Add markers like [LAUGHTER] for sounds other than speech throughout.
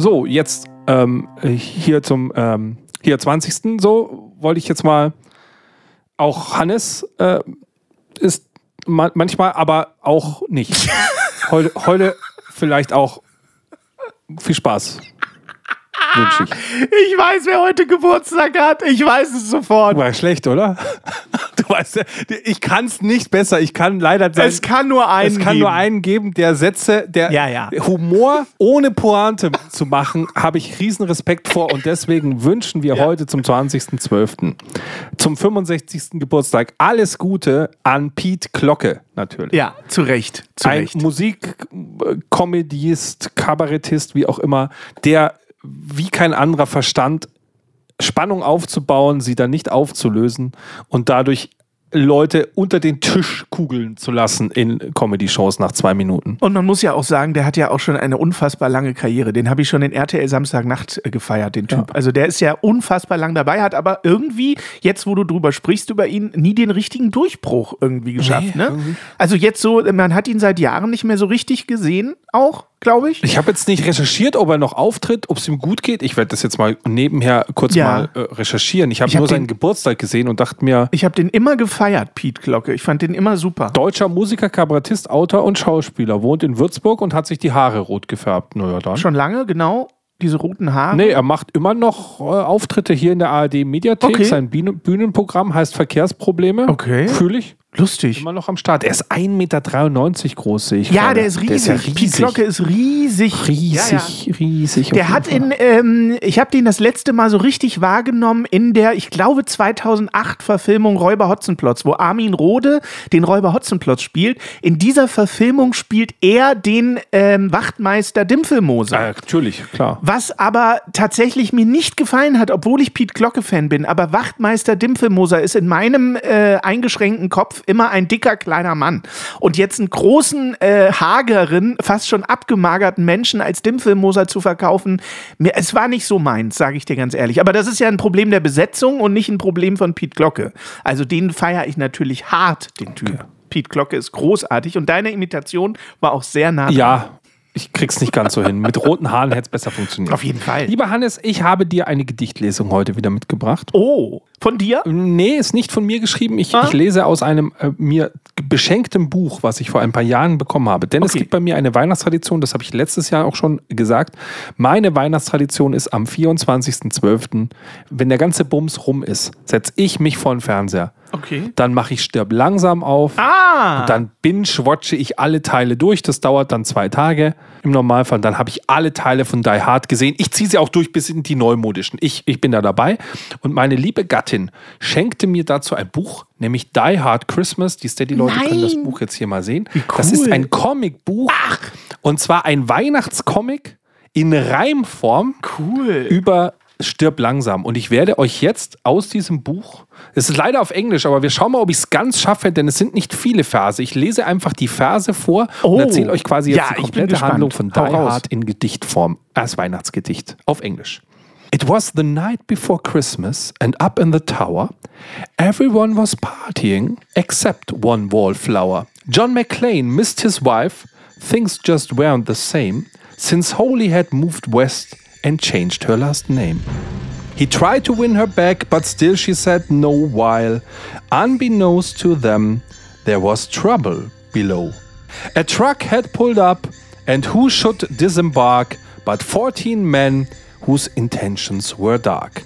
So, jetzt ähm, hier zum ähm, hier 20. So wollte ich jetzt mal auch Hannes äh, ist ma manchmal, aber auch nicht. [LAUGHS] heute, heute vielleicht auch viel Spaß. Ich. Ich weiß, wer heute Geburtstag hat. Ich weiß es sofort. War schlecht, oder? Du weißt, ja, ich kann es nicht besser. Ich kann leider. Es kann nur einen Es kann geben. nur einen geben, der Sätze, der Ja, ja. Humor ohne Pointe zu machen, habe ich riesen Respekt vor und deswegen wünschen wir Ja. heute zum 20.12. zum 65. Geburtstag alles Gute an Pete Glocke natürlich. Ja, zu Recht. Zu Ein Recht. Musikkomödiist, Kabarettist, wie auch immer, der wie kein anderer verstand, Spannung aufzubauen, sie dann nicht aufzulösen und dadurch Leute unter den Tisch kugeln zu lassen in Comedy-Shows nach zwei Minuten. Und man muss ja auch sagen, der hat ja auch schon eine unfassbar lange Karriere. Den habe ich schon in RTL Samstagnacht äh, gefeiert, den Typ. Also der ist ja unfassbar lang dabei, hat aber irgendwie, jetzt wo du drüber sprichst über ihn, nie den richtigen Durchbruch irgendwie geschafft. Nee, ne? Also jetzt so, man hat ihn seit Jahren nicht mehr so richtig gesehen, auch, glaube ich. Ich habe jetzt nicht recherchiert, ob er noch auftritt, ob es ihm gut geht. Ich werde das jetzt mal nebenher kurz Ja. mal äh, recherchieren. Ich habe hab nur seinen den- Geburtstag gesehen und dachte mir, Ich habe den immer gefeiert, Pete Glocke. Ich fand den immer super. deutscher Musiker, Kabarettist, Autor und Schauspieler, wohnt in Würzburg und hat sich die Haare rot gefärbt. Naja, dann. Schon lange, genau. Diese roten Haare. Nee, er macht immer noch äh, Auftritte hier in der ARD Mediathek. Okay. Sein Bühne Bühnenprogramm heißt Verkehrsprobleme. Okay. Fühle ich. Lustig. Immer noch am Start. Er ist 1,93 Meter groß, sehe ich. Ja, gerade. der ist riesig. Der ist ja riesig. Glocke ist riesig. riesig, Ja, ja. riesig. Der hat Fall. in, ähm, ich habe den das letzte Mal so richtig wahrgenommen in der, ich glaube 2008 Verfilmung Räuber Hotzenplotz, wo Armin Rohde den Räuber Hotzenplotz spielt. In dieser Verfilmung spielt er den ähm, Wachtmeister Dimpfelmoser. Ja, natürlich, klar. Was aber tatsächlich mir nicht gefallen hat, obwohl ich Pete Glocke-Fan bin. Aber Wachtmeister Dimpfelmoser ist in meinem äh, eingeschränkten Kopf immer ein dicker kleiner Mann. Und jetzt einen großen, äh, hageren, fast schon abgemagerten Menschen als Dimpfelmoser zu verkaufen, mir, es war nicht so meins, sage ich dir ganz ehrlich. Aber das ist ja ein Problem der Besetzung und nicht ein Problem von Pete Glocke. Also den feiere ich natürlich hart, den Typ. Pete Glocke ist großartig und deine Imitation war auch sehr nah. Ja, ich krieg's nicht ganz so hin. Mit roten Haaren hätte es besser funktioniert. Auf jeden Fall. Lieber Hannes, ich habe dir eine Gedichtlesung heute wieder mitgebracht. Oh, von dir? Nee, ist nicht von mir geschrieben. Ich, Ah. ich lese aus einem äh, mir beschenktem Buch, was ich vor ein paar Jahren bekommen habe. Denn es Okay. gibt bei mir eine Weihnachtstradition, das habe ich letztes Jahr auch schon gesagt. Meine Weihnachtstradition ist am 24.12., wenn der ganze Bums rum ist, setze ich mich vor den Fernseher. Okay. Dann mache ich Stirb langsam auf. Ah! Dann binge-watche ich alle Teile durch. Das dauert dann zwei Tage im Normalfall. Dann habe ich alle Teile von Die Hard gesehen. Ich ziehe sie auch durch bis in die neumodischen. Ich, ich bin da dabei. Und meine liebe Gattin schenkte mir dazu ein Buch, nämlich Die Hard Christmas. Die Steady-Leute können das. Buch jetzt hier mal sehen. Wie Das ist cool. ein Comicbuch. Und zwar ein Weihnachtscomic in Reimform Cool. über Stirb langsam. Und ich werde euch jetzt aus diesem Buch, es ist leider auf Englisch, aber wir schauen mal, ob ich es ganz schaffe, denn es sind nicht viele Verse. Ich lese einfach die Verse vor Oh. und erzähle euch quasi jetzt Ja, die komplette. Handlung von Die. Hard in Gedichtform als Weihnachtsgedicht auf Englisch. It was the night before Christmas, and up in the tower, everyone was partying except one wallflower. John McClane missed his wife, things just weren't the same, since Holy had moved west and changed her last name. He tried to win her back, but still she said no while, unbeknownst to them, there was trouble below. A truck had pulled up, and who should disembark but fourteen men whose intentions were dark.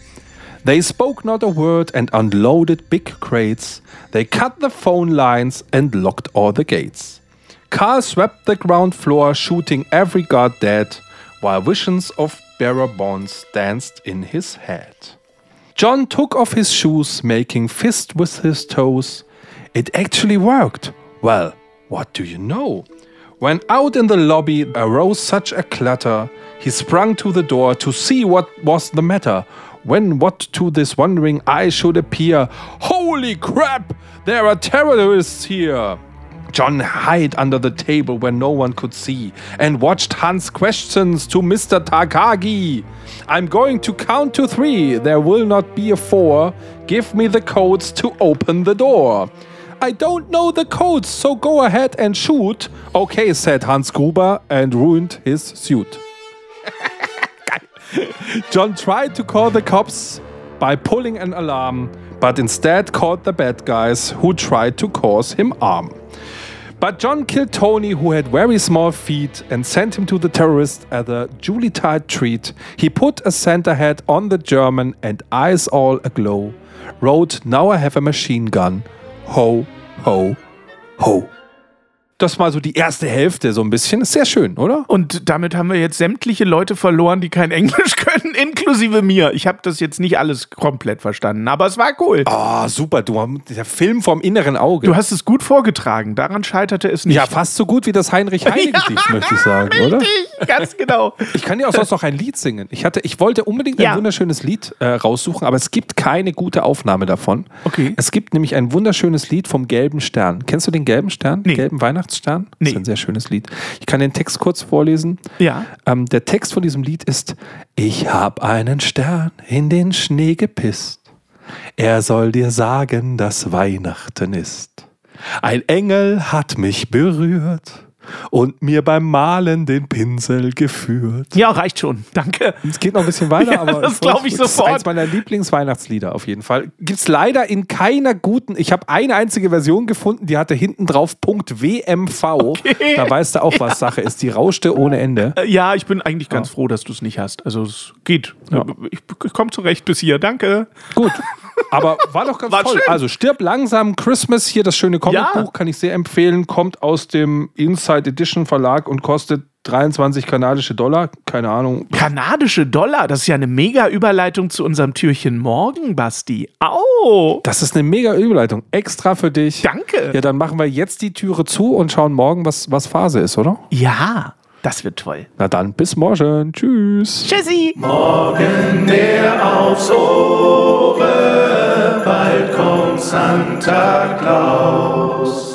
They spoke not a word and unloaded big crates. They cut the phone lines and locked all the gates. Cars swept the ground floor, shooting every guard dead, while visions of bearer bonds danced in his head. John took off his shoes, making fist with his toes. It actually worked. Well, what do you know? When out in the lobby arose such a clatter, he sprung to the door to see what was the matter. When what to this wondering eye should appear, Holy crap! There are terrorists here! John hid under the table where no one could see and watched Hans' questions to Mr. Takagi. I'm going to count to three. There will not be a four. Give me the codes to open the door. I don't know the codes, so go ahead and shoot. Okay, said Hans Gruber and ruined his suit. [LAUGHS] John tried to call the cops by pulling an alarm, but instead called the bad guys who tried to cause him harm. But John killed Tony, who had very small feet, and sent him to the terrorists as a Julitide treat. He put a Santa hat on the German and eyes all aglow. Wrote, Now I have a machine gun. Ho, ho, ho. Das mal so die erste Hälfte so ein bisschen. Ist sehr schön, oder? Und damit haben wir jetzt sämtliche Leute verloren, die kein Englisch [LAUGHS] können, inklusive mir. Ich habe das jetzt nicht alles komplett verstanden, aber es war cool. Ah, super. Du, der Film vom inneren Auge. Du hast es gut vorgetragen. Daran scheiterte es nicht. ja, fast so gut wie das Heinrich-Heine-Gedicht, [LAUGHS] möchte ich sagen, oder? [LAUGHS] Ganz genau. Ich kann dir auch sonst noch ein Lied singen. Ich, hatte, ich wollte unbedingt ein Ja. wunderschönes Lied äh, raussuchen, aber es gibt keine gute Aufnahme davon. Okay. Es gibt nämlich ein wunderschönes Lied vom Gelben Stern. Kennst du den Gelben Stern? Nee. Gelben Weihnachtsstern? Das Nee. ist ein sehr schönes Lied. Ich kann den Text kurz vorlesen. Ja. Ähm, der Text von diesem Lied ist: Ich hab einen Stern in den Schnee gepisst. Er soll dir sagen, dass Weihnachten ist. Ein Engel hat mich berührt und mir beim Malen den Pinsel geführt. Ja, reicht schon. Danke. Es geht noch ein bisschen weiter, [LAUGHS] Ja, aber das glaub ich das ist sofort. eins meiner Lieblingsweihnachtslieder auf jeden Fall. Gibt es leider in keiner guten. Ich habe eine einzige Version gefunden, die hatte hinten drauf Punkt .wmv. Da weißt du auch, was [LAUGHS] Sache ist. Die rauschte ohne Ende. Äh, Ja, ich bin eigentlich ganz froh, dass du es nicht hast. Also es geht. Ja. Ich, ich komme zurecht bis hier. Danke. Gut. [LAUGHS] Aber war doch ganz War toll. schön. Also stirb langsam Christmas hier das schöne Comicbuch Ja. kann ich sehr empfehlen. Kommt aus dem Inside Edition Verlag und kostet 23 kanadische Dollar. Keine Ahnung. Kanadische Dollar, das ist ja eine mega Überleitung zu unserem Türchen morgen, Basti. Au! Das ist eine mega Überleitung. Extra für dich. Danke. Ja, dann machen wir jetzt die Türe zu und schauen morgen, was, was Phase ist, oder? Ja, das wird toll. Na dann, bis morgen. Tschüss. Tschüssi! Morgen der aufs Ohre, bald kommt Santa Claus.